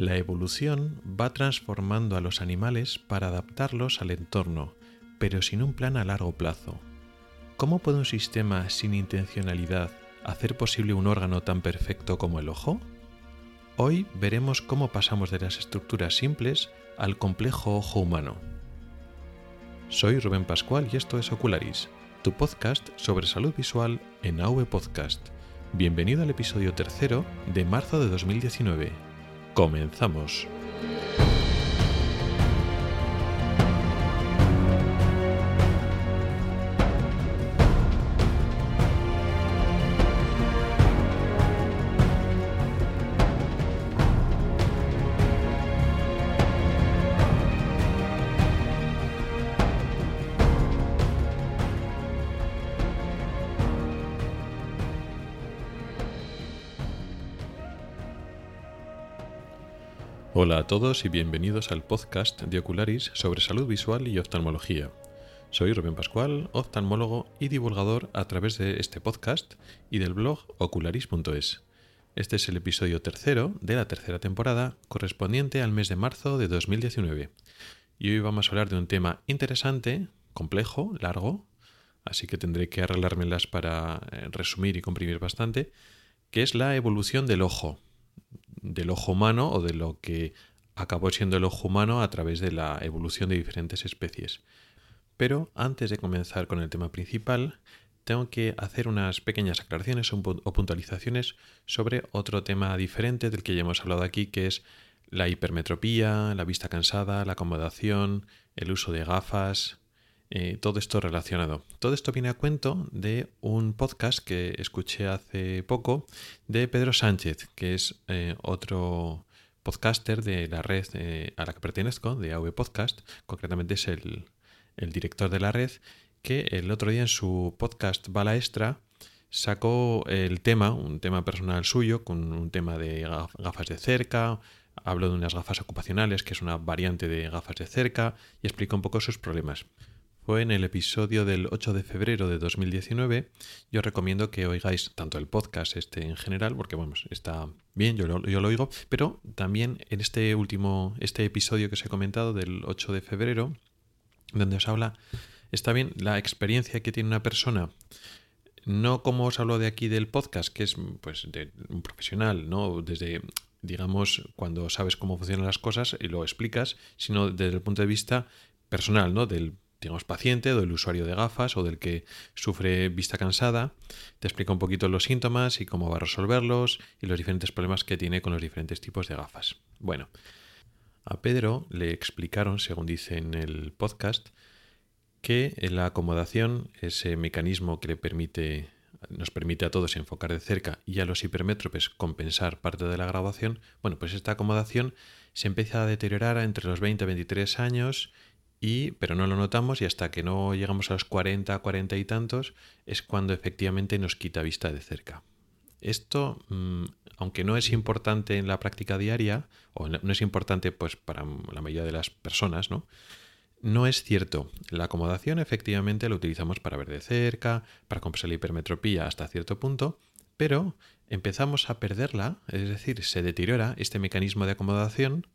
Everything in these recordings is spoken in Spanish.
La evolución va transformando a los animales para adaptarlos al entorno, pero sin un plan a largo plazo. ¿Cómo puede un sistema sin intencionalidad hacer posible un órgano tan perfecto como el ojo? Hoy veremos cómo pasamos de las estructuras simples al complejo ojo humano. Soy Rubén Pascual y esto es Ocularis, tu podcast sobre salud visual en AV Podcast. Bienvenido al episodio tercero de marzo de 2019. Comenzamos. A todos y bienvenidos al podcast de Ocularis sobre salud visual y oftalmología. Soy Rubén Pascual, oftalmólogo y divulgador a través de este podcast y del blog ocularis.es. Este es el episodio tercero de la tercera temporada correspondiente al mes de marzo de 2019. Y hoy vamos a hablar de un tema interesante, complejo, largo, así que tendré que arreglármelas para eh, resumir y comprimir bastante, que es la evolución del ojo del ojo humano o de lo que acabó siendo el ojo humano a través de la evolución de diferentes especies. Pero antes de comenzar con el tema principal, tengo que hacer unas pequeñas aclaraciones o puntualizaciones sobre otro tema diferente del que ya hemos hablado aquí, que es la hipermetropía, la vista cansada, la acomodación, el uso de gafas, eh, todo esto relacionado. Todo esto viene a cuento de un podcast que escuché hace poco de Pedro Sánchez, que es eh, otro podcaster de la red eh, a la que pertenezco, de AV Podcast, concretamente es el, el, director de la red, que el otro día en su podcast Bala Extra sacó el tema, un tema personal suyo, con un tema de gafas de cerca, habló de unas gafas ocupacionales, que es una variante de gafas de cerca, y explicó un poco sus problemas en el episodio del 8 de febrero de 2019. Yo recomiendo que oigáis tanto el podcast este en general, porque vamos, está bien, yo lo, yo lo oigo, pero también en este último, este episodio que os he comentado del 8 de febrero, donde os habla, está bien la experiencia que tiene una persona no como os hablo de aquí del podcast, que es pues de un profesional, ¿no? Desde digamos cuando sabes cómo funcionan las cosas y lo explicas, sino desde el punto de vista personal, ¿no? Del digamos, paciente, o del usuario de gafas o del que sufre vista cansada. Te explica un poquito los síntomas y cómo va a resolverlos y los diferentes problemas que tiene con los diferentes tipos de gafas. Bueno, a Pedro le explicaron, según dice en el podcast, que la acomodación, ese mecanismo que le permite, nos permite a todos enfocar de cerca y a los hipermétropes compensar parte de la graduación, bueno, pues esta acomodación se empieza a deteriorar entre los 20 y 23 años y, pero no lo notamos y hasta que no llegamos a los 40, 40 y tantos es cuando efectivamente nos quita vista de cerca. Esto, mm, aunque no es importante en la práctica diaria, o no es importante pues para la mayoría de las personas, ¿no? No es cierto. La acomodación efectivamente la utilizamos para ver de cerca, para compensar la hipermetropía hasta cierto punto, pero empezamos a perderla, es decir, se deteriora este mecanismo de acomodación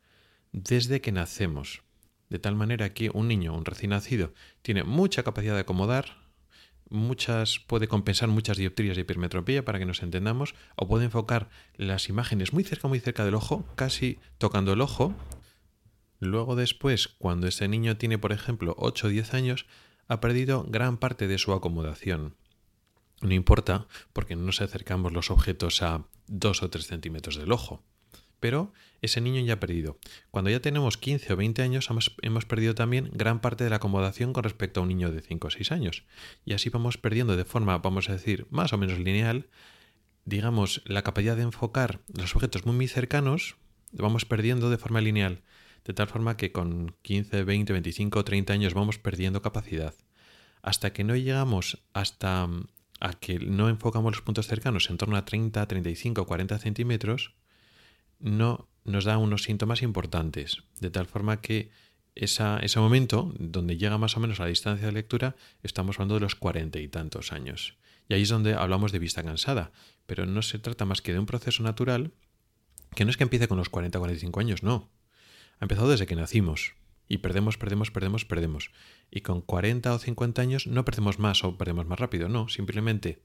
desde que nacemos. De tal manera que un niño, un recién nacido, tiene mucha capacidad de acomodar, muchas, puede compensar muchas dioptrías de hipermetropía para que nos entendamos, o puede enfocar las imágenes muy cerca, muy cerca del ojo, casi tocando el ojo. Luego después, cuando ese niño tiene, por ejemplo, 8 o 10 años, ha perdido gran parte de su acomodación. No importa, porque no nos acercamos los objetos a 2 o 3 centímetros del ojo pero ese niño ya ha perdido. Cuando ya tenemos 15 o 20 años hemos, perdido también gran parte de la acomodación con respecto a un niño de 5 o 6 años. Y así vamos perdiendo de forma, vamos a decir, más o menos lineal, digamos, la capacidad de enfocar los objetos muy, muy cercanos, vamos perdiendo de forma lineal. De tal forma que con 15, 20, 25 o 30 años vamos perdiendo capacidad. Hasta que no llegamos hasta a que no enfocamos los puntos cercanos en torno a 30, 35 o 40 centímetros, no nos da unos síntomas importantes, de tal forma que ese momento, donde llega más o menos a la distancia de lectura, estamos hablando de los cuarenta y tantos años. Y ahí es donde hablamos de vista cansada, pero no se trata más que de un proceso natural Que no es que empiece con los 40 o 45 años, no. Ha empezado desde que nacimos. Y perdemos, perdemos, perdemos, perdemos. Y con 40 o 50 años no perdemos más o perdemos más rápido, no. Simplemente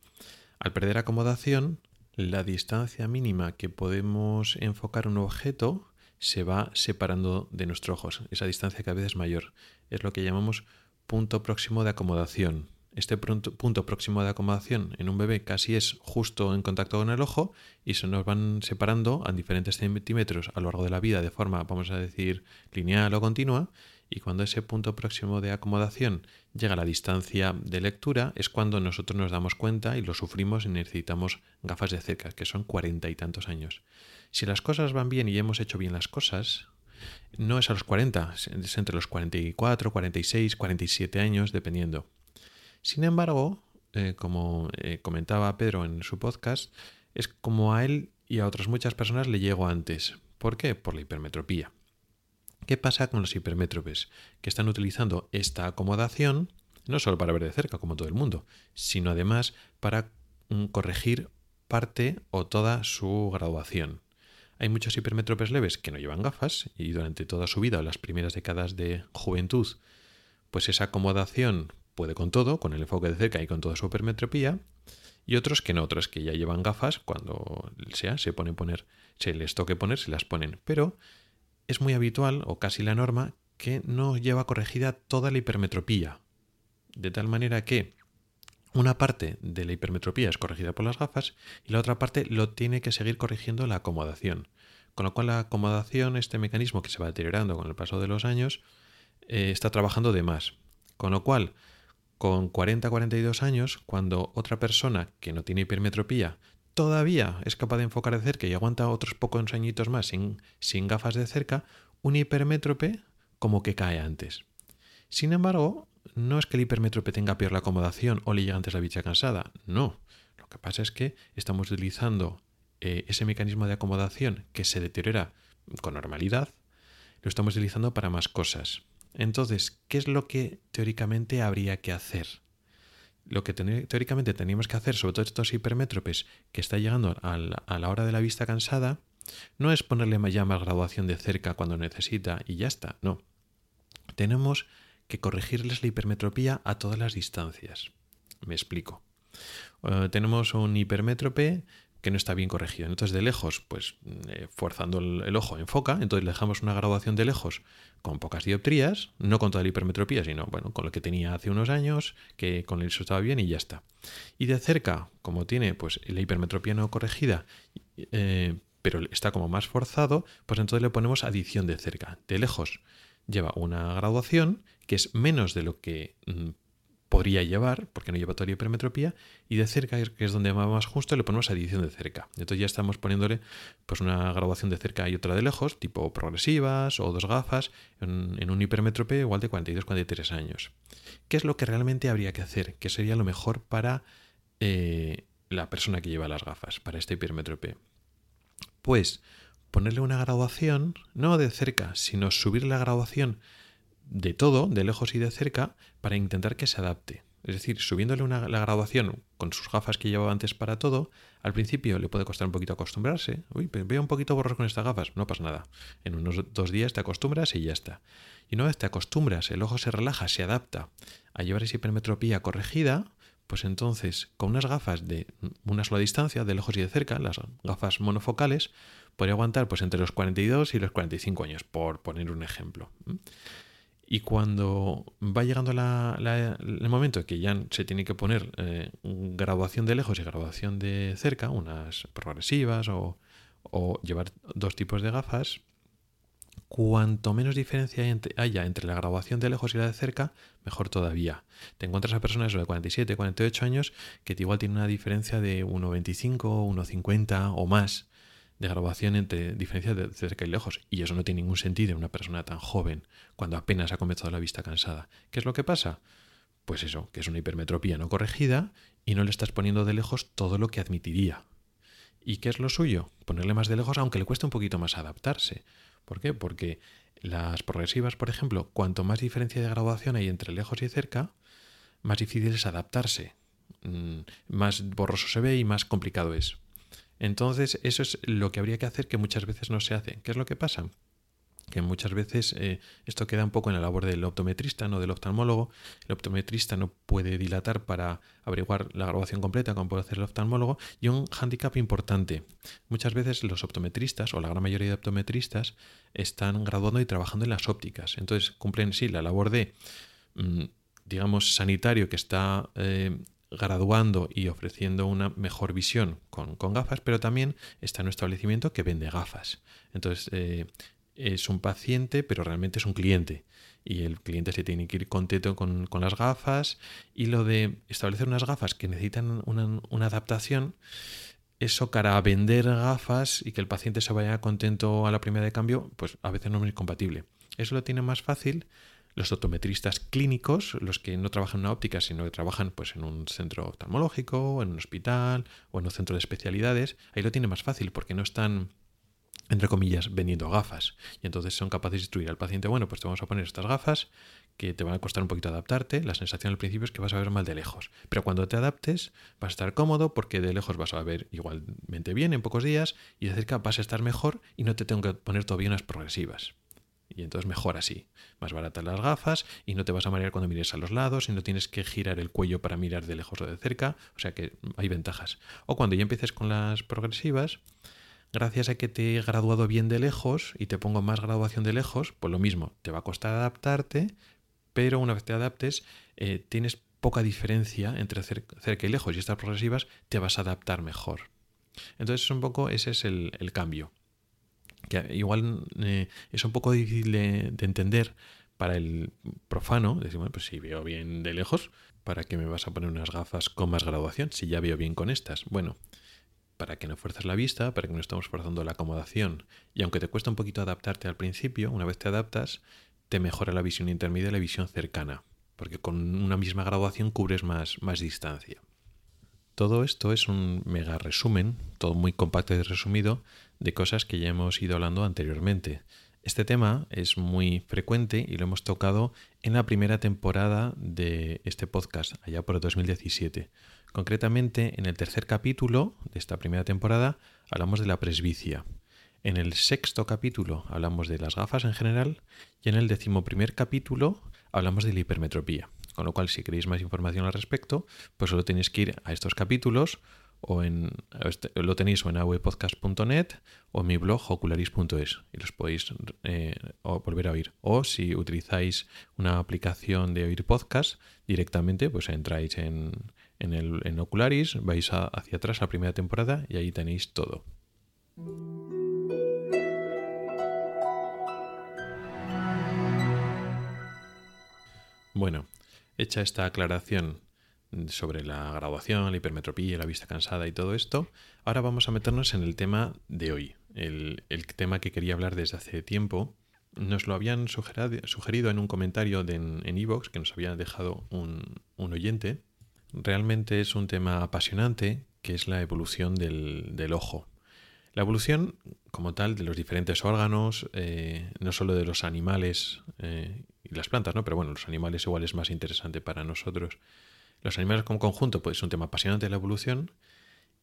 al perder acomodación, la distancia mínima que podemos enfocar un objeto se va separando de nuestros ojos. Esa distancia cada vez es mayor. Es lo que llamamos punto próximo de acomodación. Este punto, próximo de acomodación en un bebé casi es justo en contacto con el ojo y se nos van separando a diferentes centímetros a lo largo de la vida de forma, vamos a decir, lineal o continua. Y cuando ese punto próximo de acomodación llega a la distancia de lectura, es cuando nosotros nos damos cuenta y lo sufrimos y necesitamos gafas de cerca, que son cuarenta y tantos años. Si las cosas van bien y hemos hecho bien las cosas, no es a los 40, es entre los 44, 46, 47 años, dependiendo. Sin embargo, eh, como eh, comentaba Pedro en su podcast, es como a él y a otras muchas personas le llegó antes. ¿Por qué? Por la hipermetropía. ¿Qué pasa con los hipermétropes? Que están utilizando esta acomodación no solo para ver de cerca, como todo el mundo, sino además para mm, corregir parte o toda su graduación. Hay muchos hipermétropes leves que no llevan gafas y durante toda su vida o las primeras décadas de juventud, pues esa acomodación puede con todo, con el enfoque de cerca y con toda su hipermetropía, y otros que no, otros que ya llevan gafas cuando sea se pone poner, se les toque poner, se las ponen, pero es muy habitual o casi la norma que no lleva corregida toda la hipermetropía, de tal manera que una parte de la hipermetropía es corregida por las gafas y la otra parte lo tiene que seguir corrigiendo la acomodación. Con lo cual la acomodación, este mecanismo que se va deteriorando con el paso de los años, eh, está trabajando de más. Con lo cual, con 40-42 años, cuando otra persona que no tiene hipermetropía todavía es capaz de enfocar de cerca y aguanta otros pocos añitos más sin, sin gafas de cerca, un hipermétrope como que cae antes. Sin embargo, no es que el hipermétrope tenga peor la acomodación o le llegue antes la bicha cansada, no. Lo que pasa es que estamos utilizando eh, ese mecanismo de acomodación que se deteriora con normalidad, lo estamos utilizando para más cosas. Entonces, ¿qué es lo que teóricamente habría que hacer? Lo que teóricamente teníamos que hacer, sobre todo estos hipermétropes que está llegando a la, hora de la vista cansada, no es ponerle ya más graduación de cerca cuando necesita y ya está, no. Tenemos que corregirles la hipermetropía a todas las distancias. Me explico. Eh, tenemos un hipermétrope que no está bien corregido. Entonces, de lejos, pues eh, forzando el, ojo, enfoca. Entonces, le dejamos una graduación de lejos con pocas dioptrías, no con toda la hipermetropía, sino bueno, con lo que tenía hace unos años, que con eso estaba bien y ya está. Y de cerca, como tiene pues la hipermetropía no corregida, eh, pero está como más forzado, pues entonces le ponemos adición de cerca. De lejos lleva una graduación que es menos de lo que mm, podría llevar, porque no lleva toda la hipermetropía, y de cerca, que es donde va más justo, le ponemos adición de cerca. Entonces ya estamos poniéndole pues una graduación de cerca y otra de lejos, tipo progresivas o dos gafas, en, un hipermétrope igual de 42-43 años. ¿Qué es lo que realmente habría que hacer? ¿Qué sería lo mejor para eh, la persona que lleva las gafas, para este hipermétrope? Pues ponerle una graduación, no de cerca, sino subir la graduación de todo, de lejos y de cerca, para intentar que se adapte. Es decir, subiéndole la graduación con sus gafas que llevaba antes para todo, al principio le puede costar un poquito acostumbrarse. Uy, veo un poquito borroso con estas gafas, no pasa nada. En unos dos días te acostumbras y ya está. Y una vez te acostumbras, el ojo se relaja, se adapta a llevar esa hipermetropía corregida, pues entonces con unas gafas de una sola distancia, de lejos y de cerca, las gafas monofocales, podría aguantar pues entre los 42 y los 45 años, por poner un ejemplo. Y cuando va llegando el momento que ya se tiene que poner eh, graduación de lejos y graduación de cerca, unas progresivas o, llevar dos tipos de gafas, cuanto menos diferencia haya entre la graduación de lejos y la de cerca, mejor todavía. Te encuentras a personas de 47, 48 años que igual tienen una diferencia de 1,25, 1,50 o más de graduación entre diferencias de cerca y lejos. Y eso no tiene ningún sentido en una persona tan joven, cuando apenas ha comenzado la vista cansada. ¿Qué es lo que pasa? Pues eso, que es una hipermetropía no corregida y no le estás poniendo de lejos todo lo que admitiría. ¿Y qué es lo suyo? Ponerle más de lejos, aunque le cueste un poquito más adaptarse. ¿Por qué? Porque las progresivas, por ejemplo, cuanto más diferencia de graduación hay entre lejos y cerca, más difícil es adaptarse. Mm, más borroso se ve y más complicado es. Entonces, eso es lo que habría que hacer que muchas veces no se hace. ¿Qué es lo que pasa? que muchas veces eh, esto queda un poco en la labor del optometrista, no del oftalmólogo. El optometrista no puede dilatar para averiguar la graduación completa como puede hacer el oftalmólogo. Y un hándicap importante. Muchas veces los optometristas, o la gran mayoría de optometristas, están graduando y trabajando en las ópticas. Entonces cumplen, sí, la labor de, mm, digamos, sanitario que está... Eh, graduando y ofreciendo una mejor visión con, gafas, pero también está en un establecimiento que vende gafas. Entonces, eh, es un paciente, pero realmente es un cliente. Y el cliente se tiene que ir contento con, las gafas. Y lo de establecer unas gafas que necesitan una, adaptación, eso cara a vender gafas y que el paciente se vaya contento a la primera de cambio, pues a veces no es compatible. Eso lo tiene más fácil los optometristas clínicos, los que no trabajan en una óptica, sino que trabajan pues, en un centro oftalmológico, en un hospital o en un centro de especialidades, ahí lo tiene más fácil porque no están entre comillas, vendiendo gafas. Y entonces son capaces de instruir al paciente, bueno, pues te vamos a poner estas gafas que te van a costar un poquito adaptarte. La sensación al principio es que vas a ver mal de lejos. Pero cuando te adaptes vas a estar cómodo porque de lejos vas a ver igualmente bien en pocos días y de cerca vas a estar mejor y no te tengo que poner todavía unas progresivas. Y entonces mejor así. Más baratas las gafas y no te vas a marear cuando mires a los lados y no tienes que girar el cuello para mirar de lejos o de cerca. O sea que hay ventajas. O cuando ya empieces con las progresivas, gracias a que te he graduado bien de lejos y te pongo más graduación de lejos, pues lo mismo, te va a costar adaptarte, pero una vez te adaptes, eh, tienes poca diferencia entre cerca y lejos y estas progresivas te vas a adaptar mejor. Entonces, un poco ese es el, cambio. Que igual eh, es un poco difícil de, entender para el profano. Decir, bueno, pues si veo bien de lejos, ¿para qué me vas a poner unas gafas con más graduación si ya veo bien con estas? Bueno, para que no fuerces la vista, para que no estemos forzando la acomodación. Y aunque te cuesta un poquito adaptarte al principio, una vez te adaptas, te mejora la visión intermedia y la visión cercana, porque con una misma graduación cubres más, más distancia. Todo esto es un mega resumen, todo muy compacto y resumido, de cosas que ya hemos ido hablando anteriormente. Este tema es muy frecuente y lo hemos tocado en la primera temporada de este podcast, allá por el 2017. Concretamente, en el tercer capítulo de esta primera temporada hablamos de la presbicia. En el sexto capítulo hablamos de las gafas en general y en el decimoprimer capítulo hablamos de la hipermetropía. Con lo cual, si queréis más información al respecto, pues solo tenéis que ir a estos capítulos o en este, lo tenéis en awepodcast.net o en mi blog ocularis.es y los podéis eh, volver a oír. O si utilizáis una aplicación de oír podcast directamente, pues entráis en, en, el, en Ocularis, vais hacia atrás a la primera temporada y ahí tenéis todo. Bueno, hecha esta aclaración sobre la graduación, la hipermetropía, la vista cansada y todo esto, ahora vamos a meternos en el tema de hoy, el, tema que quería hablar desde hace tiempo. Nos lo habían sugerido, en un comentario en Evox que nos había dejado un, un oyente realmente es un tema apasionante que es la evolución del, ojo. La evolución como tal de los diferentes órganos, eh, no solo de los animales eh, y las plantas, ¿no? pero bueno, los animales igual es más interesante para nosotros. Los animales como conjunto pues, es un tema apasionante de la evolución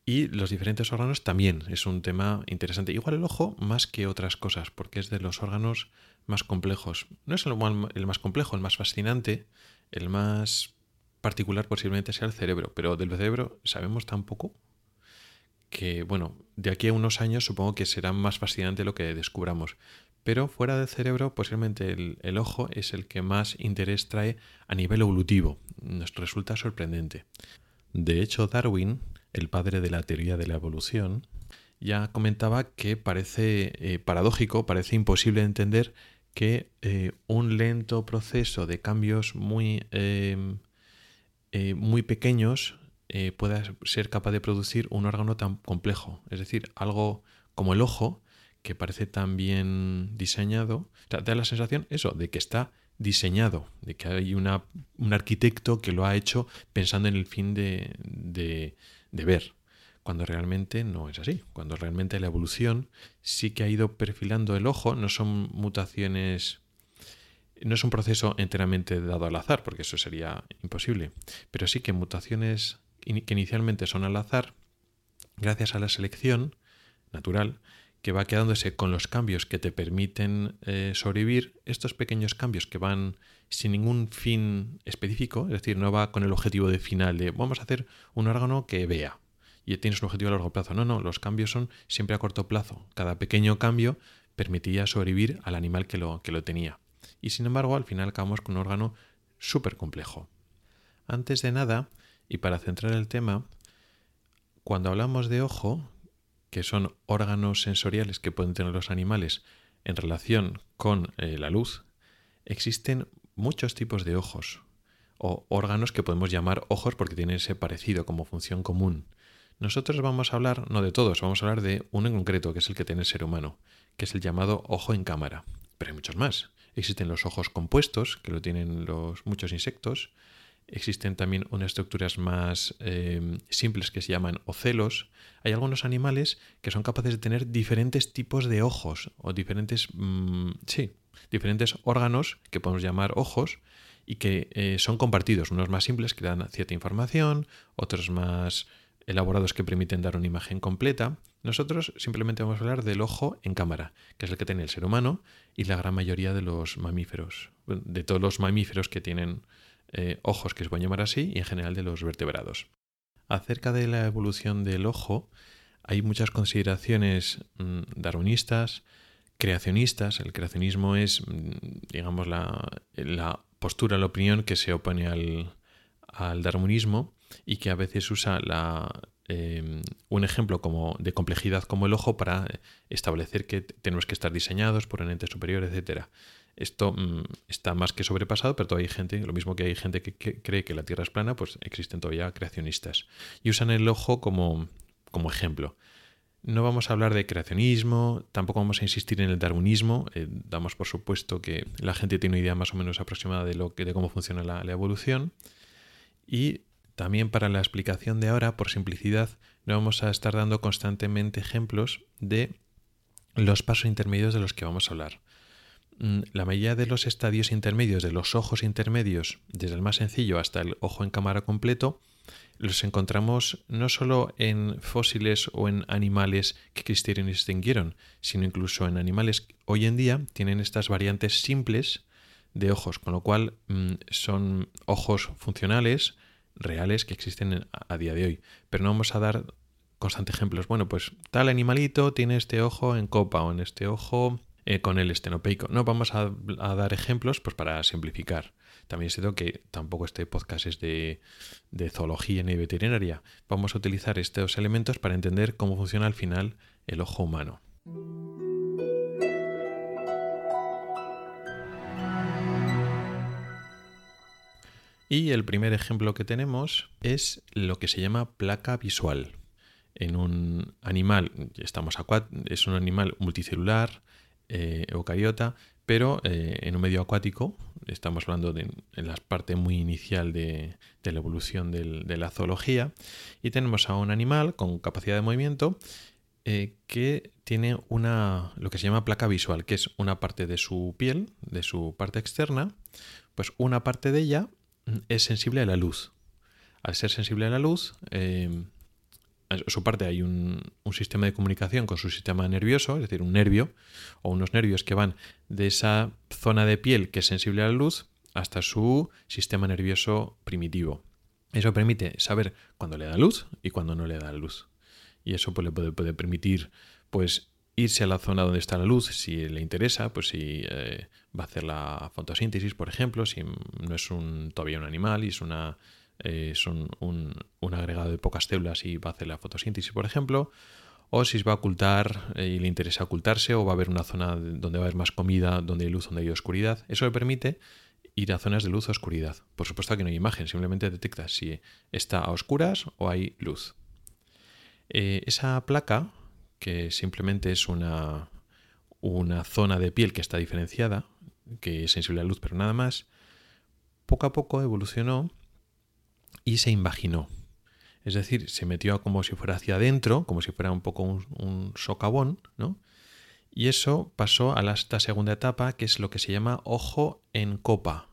y los diferentes órganos también es un tema interesante. Igual el ojo más que otras cosas, porque es de los órganos más complejos. No es el más complejo, el más fascinante, el más particular posiblemente sea el cerebro, pero del cerebro sabemos tan poco que, bueno, de aquí a unos años supongo que será más fascinante lo que descubramos. Pero fuera del cerebro, posiblemente el, ojo es el que más interés trae a nivel evolutivo. Nos resulta sorprendente. De hecho, Darwin, el padre de la teoría de la evolución, ya comentaba que parece eh, paradójico, parece imposible entender que eh, un lento proceso de cambios muy eh, eh, muy pequeños pueda ser capaz de producir un órgano tan complejo. Es decir, algo como el ojo, que parece tan bien diseñado, da la sensación, eso, de que está diseñado, de que hay una, un arquitecto que lo ha hecho pensando en el fin de, de, de ver, cuando realmente no es así, cuando realmente la evolución sí que ha ido perfilando el ojo, no son mutaciones no es un proceso enteramente dado al azar, porque eso sería imposible, pero sí que mutaciones que inicialmente son al azar gracias a la selección natural, que va quedándose con los cambios que te permiten eh, sobrevivir, estos pequeños cambios que van sin ningún fin específico, es decir, no va con el objetivo de final de vamos a hacer un órgano que vea y tienes un objetivo a largo plazo. No, no, los cambios son siempre a corto plazo. Cada pequeño cambio permitía sobrevivir al animal que lo, que lo tenía. Y sin embargo, al final acabamos con un órgano súper complejo. Antes de nada, y para centrar el tema, cuando hablamos de ojo, que son órganos sensoriales que pueden tener los animales en relación con eh, la luz, existen muchos tipos de ojos o órganos que podemos llamar ojos porque tienen ese parecido como función común. Nosotros vamos a hablar, no de todos, vamos a hablar de uno en concreto, que es el que tiene el ser humano, que es el llamado ojo en cámara. Pero hay muchos más. Existen los ojos compuestos, que lo tienen los muchos insectos. Existen también unas estructuras más eh, simples que se llaman ocelos. Hay algunos animales que son capaces de tener diferentes tipos de ojos o diferentes, mm, sí, diferentes órganos que podemos llamar ojos y que eh, son compartidos. Unos más simples que dan cierta información, otros más elaborados que permiten dar una imagen completa. Nosotros simplemente vamos a hablar del ojo en cámara, que es el que tiene el ser humano y la gran mayoría de los mamíferos, de todos los mamíferos que tienen eh, ojos que se pueden llamar así y en general de los vertebrados. Acerca de la evolución del ojo, hay muchas consideraciones mm, darwinistas, creacionistas. El creacionismo es, mm, digamos, la, postura, la opinión que se opone al, darwinismo y que a veces usa em, un ejemplo como de complejidad como el ojo para establecer que tenemos que estar diseñados por un ente superior, etc. Esto mm, está más que sobrepasado, pero todavía hay gente, lo mismo que hay gente que, cree que la Tierra es plana, pues existen todavía creacionistas. Y usan el ojo como, como ejemplo. No vamos a hablar de creacionismo, tampoco vamos a insistir en el darwinismo. Eh, damos por supuesto que la gente tiene una idea más o menos aproximada de, lo de cómo funciona la, la evolución. Y también para la explicación de ahora, por simplicidad, no vamos a estar dando constantemente ejemplos de los pasos intermedios de los que vamos a hablar. Mm, la mayoría de los estadios intermedios, de los ojos intermedios, desde el más sencillo hasta el ojo en cámara completo, los encontramos no solo en fósiles o en animales que existieron y extinguieron, sino incluso en animales que hoy en día tienen estas variantes simples de ojos, con lo cual mm, son ojos funcionales, reales que existen a día de hoy. Pero no vamos a dar constantes ejemplos. Bueno, pues tal animalito tiene este ojo en copa o en este ojo eh, con el estenopeico. No vamos a, dar ejemplos pues para simplificar. También es cierto que tampoco este podcast es de, zoología ni veterinaria. Vamos a utilizar estos elementos para entender cómo funciona al final el ojo humano. Y el primer ejemplo que tenemos es lo que se llama placa visual. En un animal, estamos es un animal multicelular, eh, eucariota, pero eh, en un medio acuático, estamos hablando de en la parte muy inicial de, la evolución de la zoología, y tenemos a un animal con capacidad de movimiento eh, que tiene una, lo que se llama placa visual, que es una parte de su piel, de su parte externa, pues una parte de ella es sensible a la luz. Al ser sensible a la luz, a su parte hay un, sistema de comunicación con su sistema nervioso, es decir, un nervio o unos nervios que van de esa zona de piel que es sensible a la luz hasta su sistema nervioso primitivo. Eso permite saber cuándo le da luz y cuándo no le da luz. Y eso pues, le puede, permitir pues, irse a la zona donde está la luz si le interesa, pues si eh, va a hacer la fotosíntesis, por ejemplo, si no es un, todavía un animal y es, una, eh, un, agregado de pocas células y va a hacer la fotosíntesis, por ejemplo, o si va a ocultar eh, y le interesa ocultarse, o va a haber una zona donde va a haber más comida, donde hay luz, donde hay oscuridad. Eso le permite ir a zonas de luz o oscuridad. Por supuesto que no hay imagen, simplemente detecta si está a oscuras o hay luz. esa placa que simplemente es una, una zona de piel que está diferenciada, que es sensible a la luz, pero nada más, poco a poco evolucionó y se invaginó. Es decir, se metió como si fuera hacia adentro, como si fuera un poco un, socavón, ¿no? Y eso pasó a la, esta segunda etapa, que es lo que se llama ojo en copa.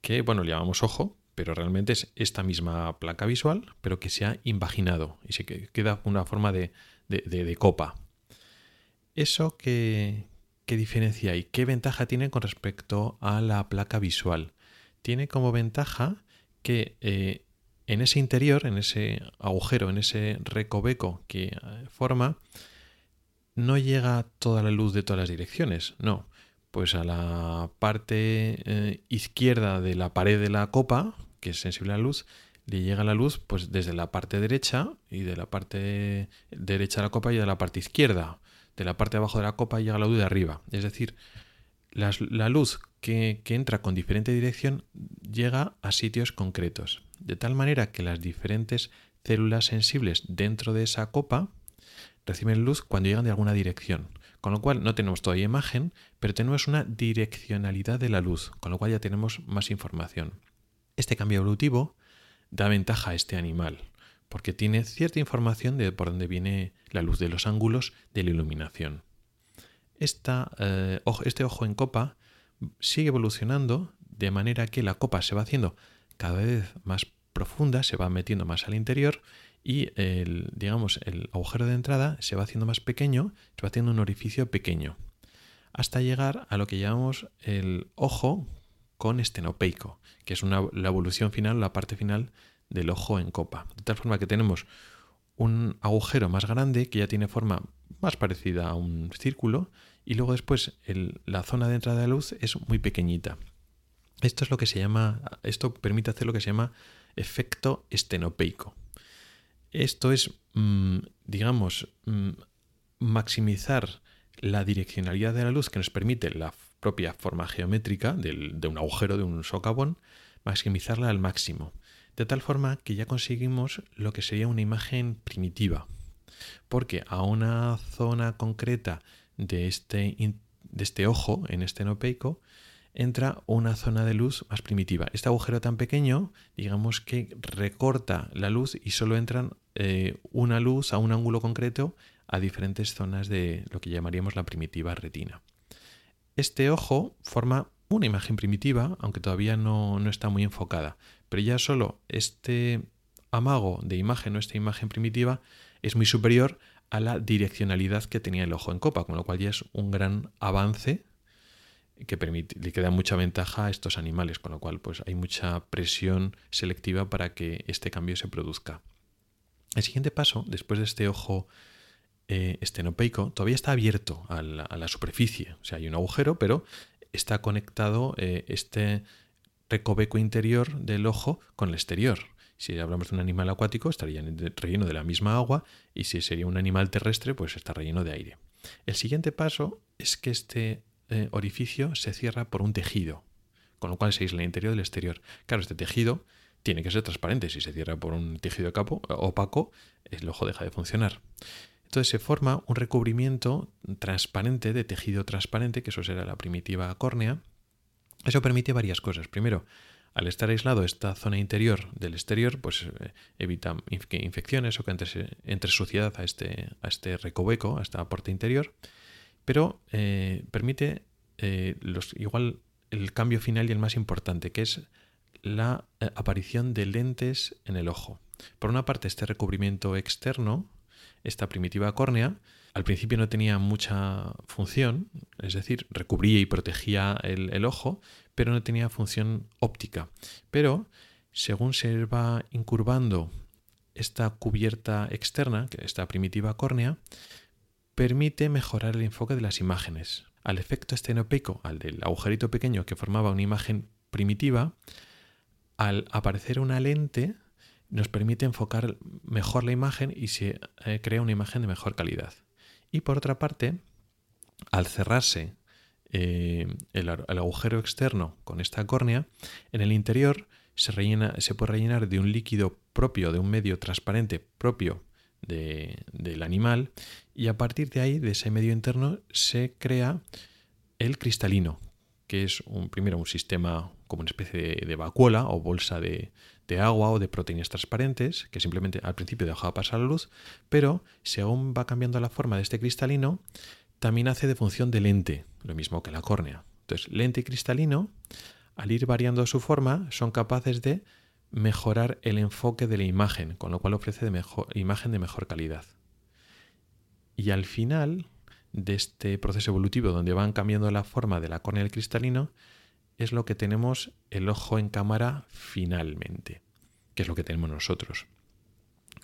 Que, bueno, le llamamos ojo, pero realmente es esta misma placa visual, pero que se ha invaginado y se queda una forma de, copa. ¿Eso qué, diferencia y qué ventaja tiene con respecto a la placa visual? Tiene como ventaja que eh, en ese interior, en ese agujero, en ese recoveco que eh, forma, no llega toda la luz de todas las direcciones, no. Pues a la parte eh, izquierda de la pared de la copa, que es sensible a la luz, le llega la luz pues desde la parte derecha y de la parte derecha de la copa y de la parte izquierda. De la parte de abajo de la copa llega la luz de arriba. Es decir, la, luz que, entra con diferente dirección llega a sitios concretos. De tal manera que las diferentes células sensibles dentro de esa copa reciben luz cuando llegan de alguna dirección. Con lo cual no tenemos todavía imagen, pero tenemos una direccionalidad de la luz, con lo cual ya tenemos más información. Este cambio evolutivo da ventaja a este animal, porque tiene cierta información de por dónde viene la luz de los ángulos de la iluminación. Eh, este ojo en copa sigue evolucionando de manera que la copa se va haciendo cada vez más profunda, se va metiendo más al interior y el, digamos, el agujero de entrada se va haciendo más pequeño, se va haciendo un orificio pequeño, hasta llegar a lo que llamamos el ojo con estenopeico, que es una, la evolución final, la parte final del ojo en copa. De tal forma que tenemos un agujero más grande que ya tiene forma más parecida a un círculo y luego después la zona de entrada de luz es muy pequeñita. Esto es lo que se llama, esto permite hacer lo que se llama efecto estenopeico. Esto es, mm, digamos, mm, maximizar la direccionalidad de la luz que nos permite la propia forma geométrica de un agujero, de un socavón, maximizarla al máximo. De tal forma que ya conseguimos lo que sería una imagen primitiva. Porque a una zona concreta de este, de este ojo, en este enopeico, entra una zona de luz más primitiva. Este agujero tan pequeño, digamos que recorta la luz y solo entran eh, una luz a un ángulo concreto a diferentes zonas de lo que llamaríamos la primitiva retina. Este ojo forma una imagen primitiva, aunque todavía no, no está muy enfocada, pero ya solo este amago de imagen o esta imagen primitiva es muy superior a la direccionalidad que tenía el ojo en copa, con lo cual ya es un gran avance que permite, le queda mucha ventaja a estos animales, con lo cual pues hay mucha presión selectiva para que este cambio se produzca. El siguiente paso, después de este ojo eh, estenopeico, todavía está abierto a la, superficie. O sea, hay un agujero, pero está conectado eh, este recoveco interior del ojo con el exterior. Si hablamos de un animal acuático, estaría relleno de la misma agua y si sería un animal terrestre, pues está relleno de aire. El siguiente paso es que este eh, orificio se cierra por un tejido, con lo cual se aísla el interior del exterior. Claro, este tejido tiene que ser transparente. Si se cierra por un tejido capo, opaco, el ojo deja de funcionar. Entonces se forma un recubrimiento transparente de tejido transparente, que eso será la primitiva córnea. Eso permite varias cosas. Primero, al estar aislado esta zona interior del exterior, pues eh, evita infecciones o que entre, suciedad a este, a este recoveco, a esta puerta interior pero eh, permite eh, igual el cambio final y el más importante, que es la aparición de lentes en el ojo. Por una parte, este recubrimiento externo, esta primitiva córnea, al principio no tenía mucha función, es decir, recubría y protegía el, ojo, pero no tenía función óptica. Pero según se va incurvando esta cubierta externa, esta primitiva córnea, permite mejorar el enfoque de las imágenes. Al efecto estenopeico, al del agujerito pequeño que formaba una imagen primitiva, al aparecer una lente nos permite enfocar mejor la imagen y se eh, crea una imagen de mejor calidad. Y por otra parte, al cerrarse eh, el, agujero externo con esta córnea, en el interior se, puede rellenar de un líquido propio, de un medio transparente propio del animal y a partir de ahí, de ese medio interno, se crea el cristalino, que es primero un sistema como una especie de, vacuola o bolsa de, agua o de proteínas transparentes, que simplemente al principio dejaba pasar la luz, pero según va cambiando la forma de este cristalino, también hace de función de lente, lo mismo que la córnea. Entonces, lente y cristalino, al ir variando su forma, son capaces de mejorar el enfoque de la imagen, con lo cual ofrece mejor, imagen de mejor calidad. Y al final de este proceso evolutivo donde van cambiando la forma de la córnea del cristalino, es lo que tenemos el ojo en cámara finalmente, que es lo que tenemos nosotros.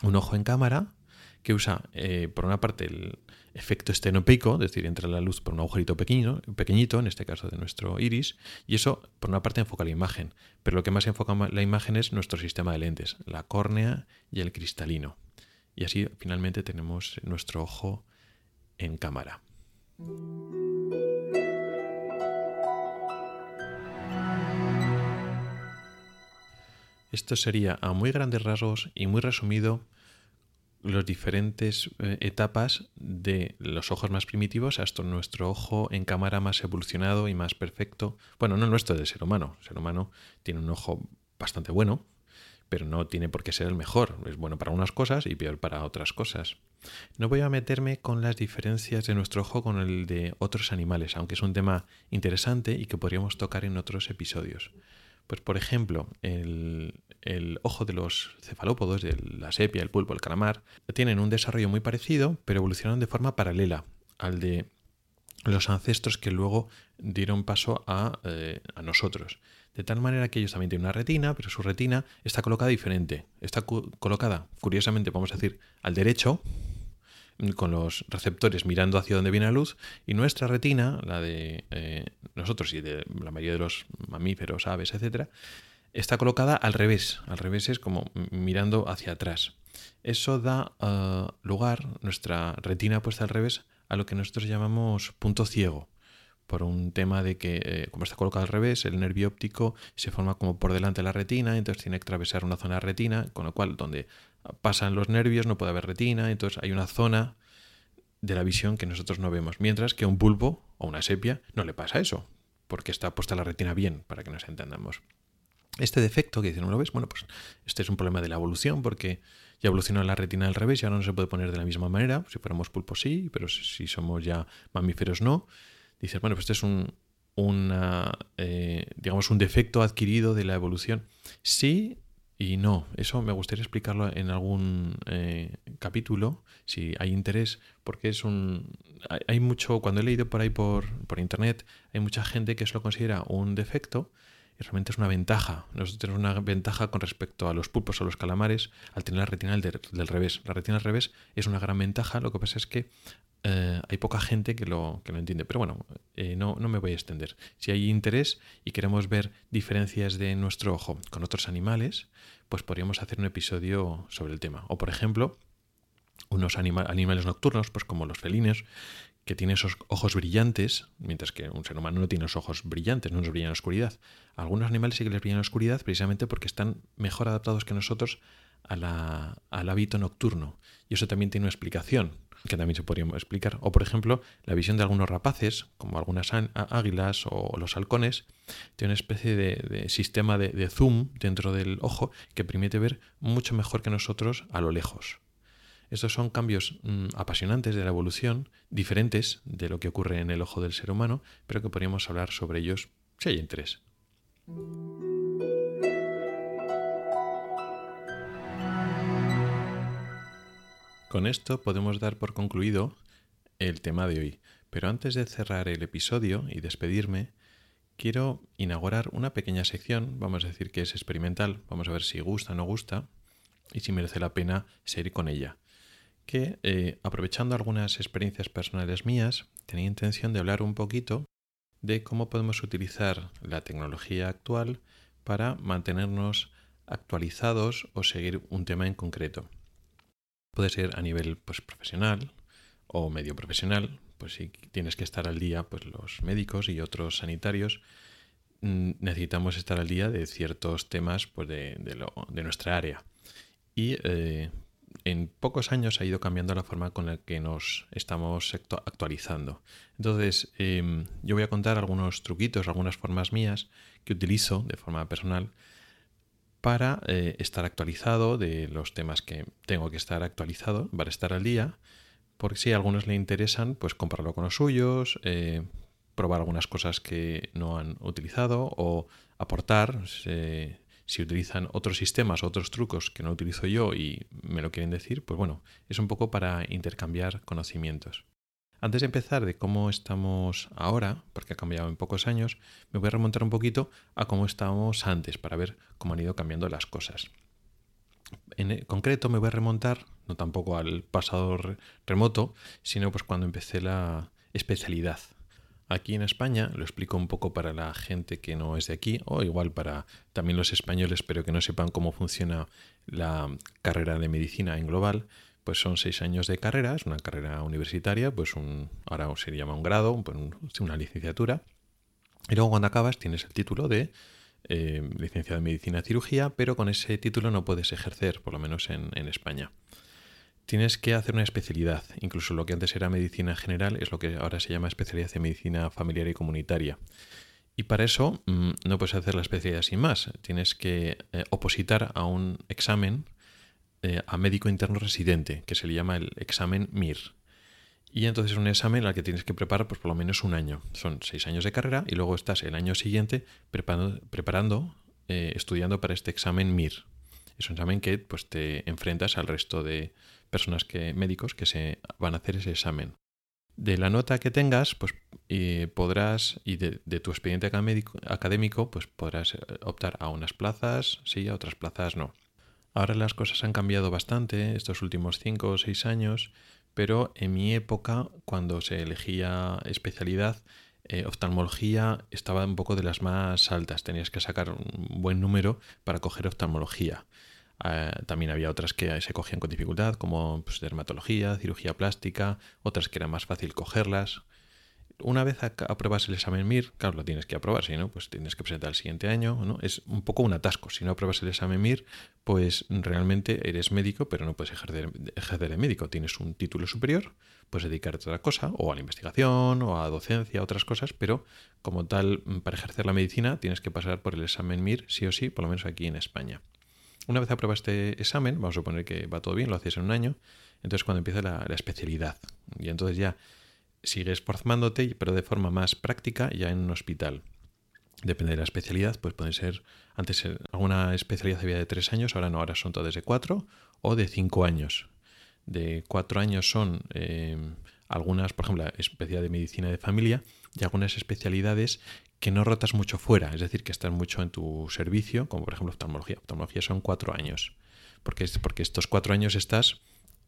Un ojo en cámara que usa, eh, por una parte, el efecto estenopeico, es decir, entra la luz por un agujerito pequeñito, en este caso de nuestro iris, y eso, por una parte, enfoca la imagen. Pero lo que más enfoca la imagen es nuestro sistema de lentes, la córnea y el cristalino. Y así, finalmente, tenemos nuestro ojo en cámara. Esto sería a muy grandes rasgos y muy resumido las diferentes eh, etapas de los ojos más primitivos hasta nuestro ojo en cámara más evolucionado y más perfecto. Bueno, no nuestro del ser humano. El ser humano tiene un ojo bastante bueno, pero no tiene por qué ser el mejor. Es bueno para unas cosas y peor para otras cosas. No voy a meterme con las diferencias de nuestro ojo con el de otros animales, aunque es un tema interesante y que podríamos tocar en otros episodios. Pues por ejemplo, el, ojo de los cefalópodos, de la sepia, el pulpo, el calamar, tienen un desarrollo muy parecido, pero evolucionan de forma paralela al de los ancestros que luego dieron paso a, eh, nosotros. De tal manera que ellos también tienen una retina, pero su retina está colocada diferente. Está colocada, curiosamente, vamos a decir, al derecho, con los receptores mirando hacia donde viene la luz, y nuestra retina, la de eh, nosotros y de la mayoría de los mamíferos, aves, etc., está colocada al revés. Al revés es como mirando hacia atrás. Eso da eh, lugar, nuestra retina puesta al revés, a lo que nosotros llamamos punto ciego por un tema de que, eh, como está colocado al revés, el nervio óptico se forma como por delante de la retina, entonces tiene que atravesar una zona de retina, con lo cual donde pasan los nervios no puede haber retina, entonces hay una zona de la visión que nosotros no vemos, mientras que a un pulpo o una sepia no le pasa eso, porque está puesta la retina bien, para que nos entendamos. Este defecto que dicen, ¿no lo ves? Bueno, pues este es un problema de la evolución, porque ya evolucionó la retina al revés y ahora no se puede poner de la misma manera. Si fuéramos pulpos sí, pero si somos ya mamíferos no dices, bueno, pues este es un, eh, digamos, un defecto adquirido de la evolución. Sí y no. Eso me gustaría explicarlo en algún eh, capítulo, si hay interés, porque es un... Hay, mucho, cuando he leído por ahí por, por internet, hay mucha gente que eso lo considera un defecto realmente es una ventaja. Nosotros tenemos una ventaja con respecto a los pulpos o los calamares al tener la retina del, del, revés. La retina al revés es una gran ventaja, lo que pasa es que eh, hay poca gente que lo, que lo entiende. Pero bueno, eh, no, no, me voy a extender. Si hay interés y queremos ver diferencias de nuestro ojo con otros animales, pues podríamos hacer un episodio sobre el tema. O por ejemplo, unos animales nocturnos, pues como los felinos, que tienen esos ojos brillantes, mientras que un ser humano no tiene los ojos brillantes, no nos brillan en la oscuridad. algunos animales sí que les brillan en la oscuridad precisamente porque están mejor adaptados que nosotros al hábito nocturno. Y eso también tiene una explicación que también se podría explicar. O por ejemplo, la visión de algunos rapaces, como algunas águilas o los halcones, tiene una especie de, sistema de, zoom dentro del ojo que permite ver mucho mejor que nosotros a lo lejos. Estos son cambios mm, apasionantes de la evolución, diferentes de lo que ocurre en el ojo del ser humano, pero que podríamos hablar sobre ellos si hay interés. Con esto podemos dar por concluido el tema de hoy, pero antes de cerrar el episodio y despedirme, quiero inaugurar una pequeña sección, vamos a decir que es experimental, vamos a ver si gusta o no gusta y si merece la pena seguir con ella, que eh, aprovechando algunas experiencias personales mías, tenía intención de hablar un poquito de cómo podemos utilizar la tecnología actual para mantenernos actualizados o seguir un tema en concreto. Puede ser a nivel pues, profesional o medio profesional, pues si tienes que estar al día, pues los médicos y otros sanitarios mm, necesitamos estar al día de ciertos temas pues, de, de, nuestra área. Y eh, en pocos años ha ido cambiando la forma con la que nos estamos actualizando. Entonces, em, yo voy a contar algunos truquitos, algunas formas mías que utilizo de forma personal para eh, estar actualizado de los temas que tengo que estar actualizado para estar al día. Porque si a algunos le interesan, pues comprarlo con los suyos, eh, probar algunas cosas que no han utilizado o aportar. si Si utilizan otros sistemas, otros trucos que no utilizo yo y me lo quieren decir, pues bueno, es un poco para intercambiar conocimientos. Antes de empezar de cómo estamos ahora, porque ha cambiado en pocos años, me voy a remontar un poquito a cómo estábamos antes para ver cómo han ido cambiando las cosas. En concreto me voy a remontar, no tampoco al pasado remoto, sino pues cuando empecé la especialidad. Aquí en España, lo explico un poco para la gente que no es de aquí, o igual para también los españoles, pero que no sepan cómo funciona la carrera de medicina en global, pues son seis años de carrera, es una carrera universitaria, pues un, ahora se llama un grado, pues una licenciatura, y luego cuando acabas tienes el título de eh, licenciado en medicina y cirugía, pero con ese título no puedes ejercer, por lo menos en, en España tienes que hacer una especialidad. Incluso lo que antes era medicina general es lo que ahora se llama especialidad de medicina familiar y comunitaria. Y para eso mm, no puedes hacer la especialidad sin más. Tienes que eh, opositar a un examen eh, a médico interno residente, que se le llama el examen MIR. Y entonces es un examen al que tienes que preparar pues, por lo menos un año. Son seis años de carrera y luego estás el año siguiente preparando, eh, estudiando para este examen MIR. Es un examen que pues, te enfrentas al resto de, personas que, médicos que se van a hacer ese examen. De la nota que tengas, pues podrás, y de, tu expediente académico, pues podrás eh, optar a unas plazas, sí, a otras plazas no. Ahora las cosas han cambiado bastante estos últimos cinco o seis años, pero en mi época, cuando se elegía especialidad, eh, oftalmología estaba un poco de las más altas. Tenías que sacar un buen número para coger oftalmología. Eh, también había otras que se cogían con dificultad, como pues, dermatología, cirugía plástica, otras que era más fácil cogerlas. Una vez apruebas el examen MIR, claro, lo tienes que aprobar, si no, pues tienes que presentar el siguiente año, ¿no? Es un poco un atasco. Si no apruebas el examen MIR, pues realmente eres médico, pero no puedes ejercer, ejercer de médico. Tienes un título superior, puedes dedicarte a otra cosa, o a la investigación, o a docencia, otras cosas, pero como tal, para ejercer la medicina tienes que pasar por el examen MIR, sí o sí, por lo menos aquí en España. Una vez apruebas este examen, vamos a suponer que va todo bien, lo haces en un año, entonces cuando empieza la, especialidad. Y entonces ya sigues formándote, pero de forma más práctica ya en un hospital. Depende de la especialidad, pues puede ser, antes alguna especialidad había de tres años, ahora no, ahora son todas de cuatro o de cinco años. De cuatro años son eh, algunas, por ejemplo, la especialidad de medicina de familia y algunas especialidades que no rotas mucho fuera, es decir, que estás mucho en tu servicio, como por ejemplo oftalmología. Oftalmología son cuatro años, porque, porque estos cuatro años estás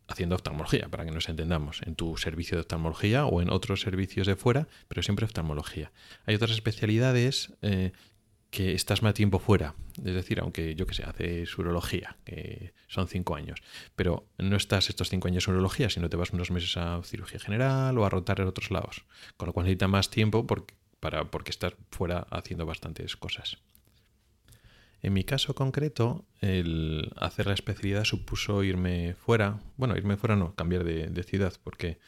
haciendo oftalmología, para que nos entendamos, en tu servicio de oftalmología o en otros servicios de fuera, pero siempre oftalmología. Hay otras especialidades eh, que estás más tiempo fuera, es decir, aunque yo que sé, haces urología, que son cinco años, pero no estás estos cinco años en urología, sino te vas unos meses a cirugía general o a rotar en otros lados, con lo cual necesita más tiempo porque para, porque estás fuera haciendo bastantes cosas. En mi caso concreto, el hacer la especialidad supuso irme fuera. Bueno, irme fuera no, cambiar de, ciudad, porque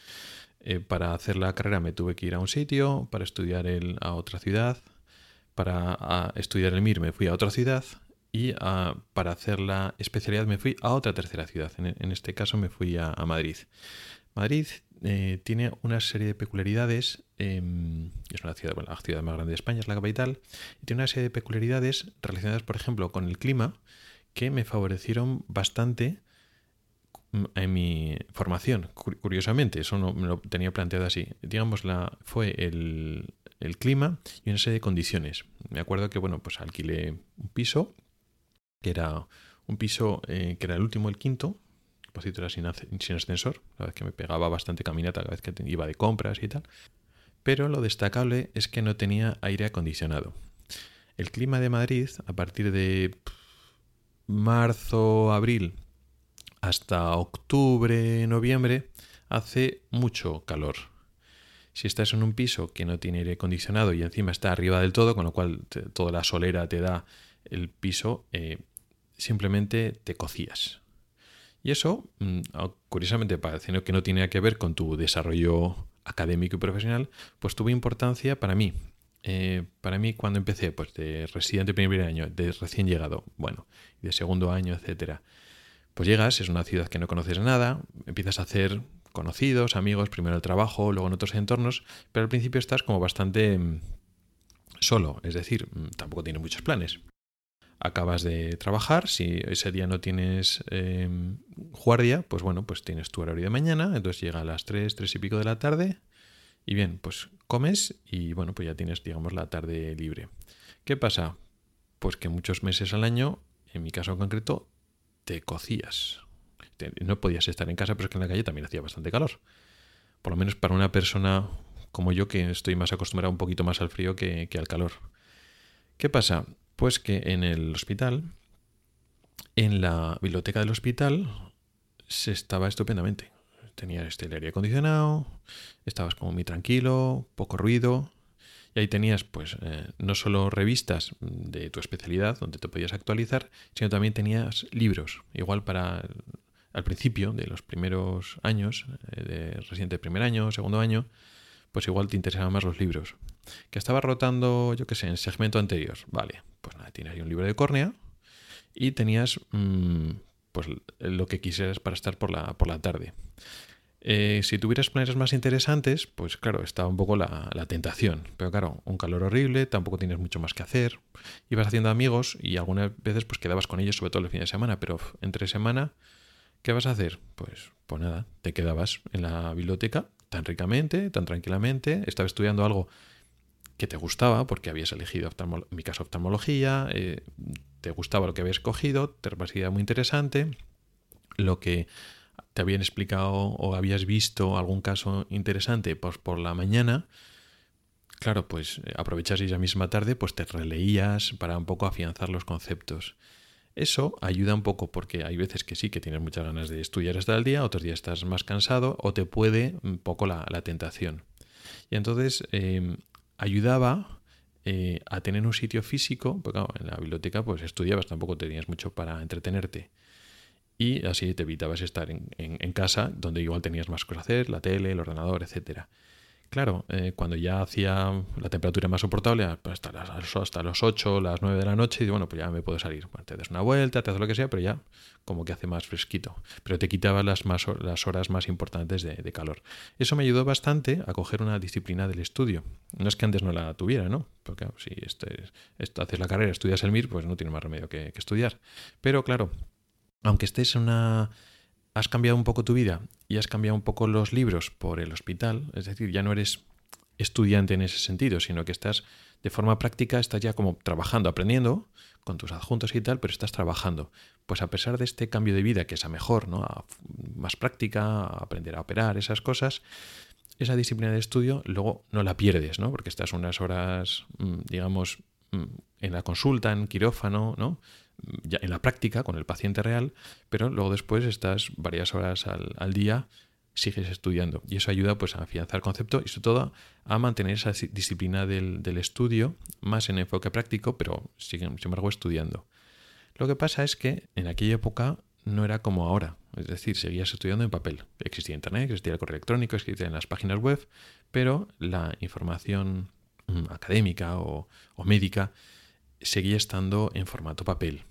eh, para hacer la carrera me tuve que ir a un sitio, para estudiar el, a otra ciudad, para estudiar el MIR me fui a otra ciudad y para hacer la especialidad me fui a otra tercera ciudad. En, este caso me fui a Madrid. Madrid eh, tiene una serie de peculiaridades, em, es una ciudad, la ciudad más grande de España, es la capital, y tiene una serie de peculiaridades relacionadas, por ejemplo, con el clima, que me favorecieron bastante mm, en mi formación, curiosamente, eso no me lo tenía planteado así. Digamos, la, fue el, clima y una serie de condiciones. Me acuerdo que, bueno, pues alquilé un piso, que era un piso eh, que era el último, el quinto, depósito era sin, sin ascensor, la vez que me pegaba bastante caminata cada vez que iba de compras y tal. Pero lo destacable es que no tenía aire acondicionado. El clima de Madrid, a partir de marzo, abril, hasta octubre, noviembre, hace mucho calor. Si estás en un piso que no tiene aire acondicionado y encima está arriba del todo, con lo cual toda la solera te da el piso, eh, simplemente te cocías. Y eso, mm, curiosamente, pareciendo que no tiene que ver con tu desarrollo académico y profesional, pues tuvo importancia para mí. Eh, para mí, cuando empecé, pues de residente primer año, de recién llegado, bueno, de segundo año, etcétera, pues llegas, es una ciudad que no conoces nada, empiezas a hacer conocidos, amigos, primero el trabajo, luego en otros entornos, pero al principio estás como bastante mm, solo, es decir, mm, tampoco tienes muchos planes. Acabas de trabajar, si ese día no tienes em, guardia, pues bueno, pues tienes tu horario de mañana, entonces llega a las 3, 3 y pico de la tarde y bien, pues comes y bueno, pues ya tienes, digamos, la tarde libre. ¿Qué pasa? Pues que muchos meses al año, en mi caso en concreto, te cocías. no podías estar en casa, pero es que en la calle también hacía bastante calor. Por lo menos para una persona como yo que estoy más acostumbrado un poquito más al frío que, que al calor. ¿Qué pasa? Pues que en el hospital, en la biblioteca del hospital, se estaba estupendamente. Tenía este aire acondicionado, estabas como muy tranquilo, poco ruido, y ahí tenías, pues, eh, no solo revistas de tu especialidad donde te podías actualizar, sino también tenías libros. Igual para al principio de los primeros años, eh, de reciente primer año, segundo año, pues igual te interesaban más los libros. Que estaba rotando, yo qué sé, en segmento anterior. Vale, pues nada, tienes ahí un libro de córnea y tenías mm, pues lo que quisieras para estar por la, por la tarde. Eh, si tuvieras planes más interesantes, pues claro, estaba un poco la, la, tentación. Pero claro, un calor horrible, tampoco tienes mucho más que hacer. Ibas haciendo amigos y algunas veces pues quedabas con ellos, sobre todo el fin de semana, pero entre semana, ¿qué vas a hacer? Pues, pues nada, te quedabas en la biblioteca tan ricamente, tan tranquilamente, estaba estudiando algo que te gustaba porque habías elegido, mi caso, oftalmología, eh, te gustaba lo que habías escogido, te parecía muy interesante, lo que te habían explicado o habías visto algún caso interesante pues por la mañana, claro, pues eh, aprovechas esa misma tarde, pues te releías para un poco afianzar los conceptos. Eso ayuda un poco porque hay veces que sí que tienes muchas ganas de estudiar hasta el día, otros días estás más cansado o te puede un poco la, tentación. Y entonces em, ayudaba eh, a tener un sitio físico, porque en la biblioteca pues estudiabas, tampoco tenías mucho para entretenerte. Y así te evitabas estar en, casa, donde igual tenías más cosas que hacer, la tele, el ordenador, etcétera. Claro, eh, cuando ya hacía la temperatura más soportable, pues hasta, las, hasta los 8, las 9 de la noche, y bueno, pues ya me puedo salir. te das una vuelta, te haces lo que sea, pero ya como que hace más fresquito. Pero te quitaba las, más, las horas más importantes de, calor. Eso me ayudó bastante a coger una disciplina del estudio. No es que antes no la tuviera, ¿no? Porque si este, haces la carrera, estudias el MIR, pues no tiene más remedio que, que estudiar. Pero claro, aunque estés en una has cambiado un poco tu vida y has cambiado un poco los libros por el hospital, es decir, ya no eres estudiante en ese sentido, sino que estás de forma práctica, estás ya como trabajando, aprendiendo con tus adjuntos y tal, pero estás trabajando. Pues a pesar de este cambio de vida que es a mejor, ¿no? A más práctica, a aprender a operar, esas cosas, esa disciplina de estudio luego no la pierdes, ¿no? Porque estás unas horas, mm, digamos, mm, en la consulta, en quirófano, ¿no? En la práctica con el paciente real, pero luego después estás varias horas al, día, sigues estudiando. Y eso ayuda pues, a afianzar el concepto y sobre todo a mantener esa disciplina del, estudio más en enfoque práctico, pero sin embargo estudiando. Lo que pasa es que en aquella época no era como ahora. Es decir, seguías estudiando en papel. Existía Internet, existía el correo electrónico, existían las páginas web, pero la información mm, académica o médica seguía estando en formato papel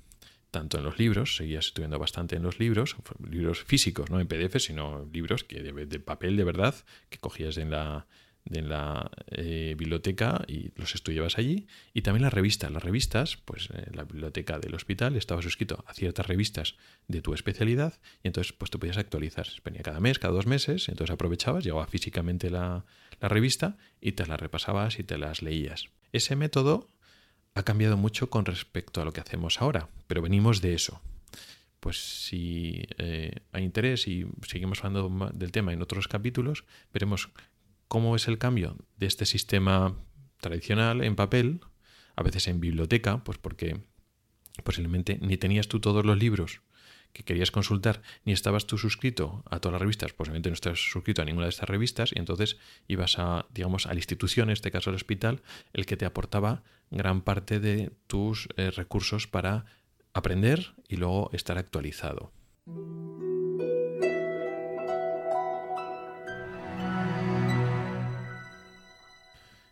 tanto en los libros, seguías estudiando bastante en los libros, libros físicos, no en PDF, sino libros que de, papel de verdad, que cogías en la, en la eh, biblioteca y los estudiabas allí. Y también las revistas. Las revistas, pues en la biblioteca del hospital estaba suscrito a ciertas revistas de tu especialidad y entonces pues te podías actualizar. Venía cada mes, cada dos meses, entonces aprovechabas, llegaba físicamente la, la revista y te las repasabas y te las leías. Ese método ha cambiado mucho con respecto a lo que hacemos ahora, pero venimos de eso. Pues si eh, hay interés y seguimos hablando del tema en otros capítulos, veremos cómo es el cambio de este sistema tradicional en papel, a veces en biblioteca, pues porque posiblemente ni tenías tú todos los libros que querías consultar, ni estabas tú suscrito a todas las revistas, posiblemente no estabas suscrito a ninguna de estas revistas, y entonces ibas a, digamos, a la institución, en este caso al hospital, el que te aportaba gran parte de tus eh, recursos para aprender y luego estar actualizado.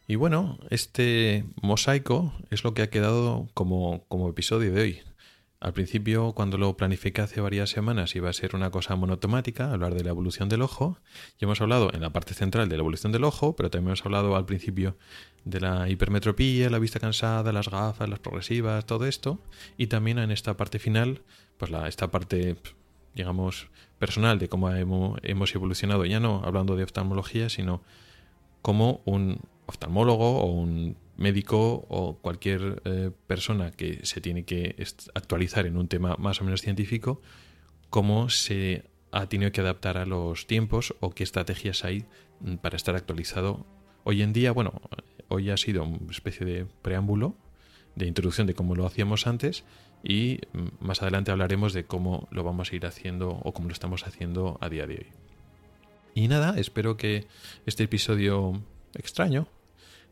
Y bueno, este mosaico es lo que ha quedado como, como episodio de hoy Al principio, cuando lo planifiqué hace varias semanas, iba a ser una cosa monotemática, hablar de la evolución del ojo. Y hemos hablado en la parte central de la evolución del ojo, pero también hemos hablado al principio de la hipermetropía, la vista cansada, las gafas, las progresivas, todo esto. Y también en esta parte final, pues la, esta parte, digamos, personal de cómo hemos evolucionado, ya no hablando de oftalmología, sino como un oftalmólogo o un médico o cualquier eh, persona que se tiene que actualizar en un tema más o menos científico, cómo se ha tenido que adaptar a los tiempos o qué estrategias hay mm, para estar actualizado. Hoy en día, bueno, hoy ha sido una especie de preámbulo, de introducción de cómo lo hacíamos antes y mm, más adelante hablaremos de cómo lo vamos a ir haciendo o cómo lo estamos haciendo a día de hoy. Y nada, espero que este episodio extraño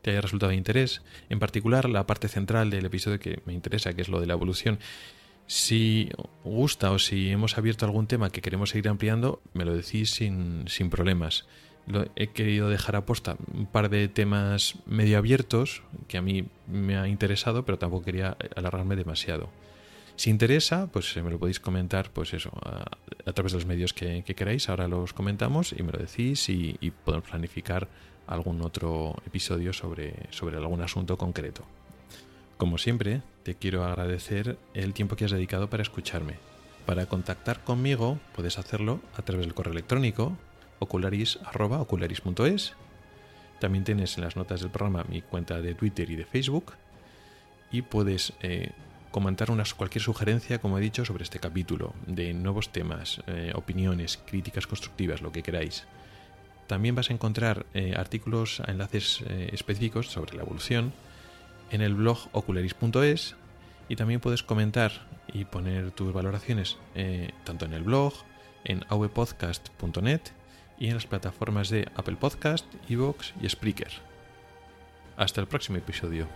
te haya resultado de interés, en particular la parte central del episodio que me interesa, que es lo de la evolución. Si gusta o si hemos abierto algún tema que queremos seguir ampliando, me lo decís sin, sin problemas. He querido dejar a posta un par de temas medio abiertos que a mí me ha interesado, pero tampoco quería alargarme demasiado. Si interesa, pues me lo podéis comentar, pues eso, a, través de los medios que, queráis. Ahora los comentamos y me lo decís y podemos planificar algún otro episodio sobre, sobre algún asunto concreto. Como siempre, te quiero agradecer el tiempo que has dedicado para escucharme. Para contactar conmigo puedes hacerlo a través del correo electrónico ocularis.ocularis.es. También tienes en las notas del programa mi cuenta de Twitter y de Facebook. Y puedes eh, comentar cualquier sugerencia, como he dicho, sobre este capítulo, de nuevos temas, eh, opiniones, críticas constructivas, lo que queráis. También vas a encontrar eh, artículos, enlaces eh, específicos sobre la evolución en el blog ocularis.es y también puedes comentar y poner tus valoraciones eh, tanto en el blog, en avpodcast.net y en las plataformas de Apple Podcast, Evox y Spreaker. Hasta el próximo episodio.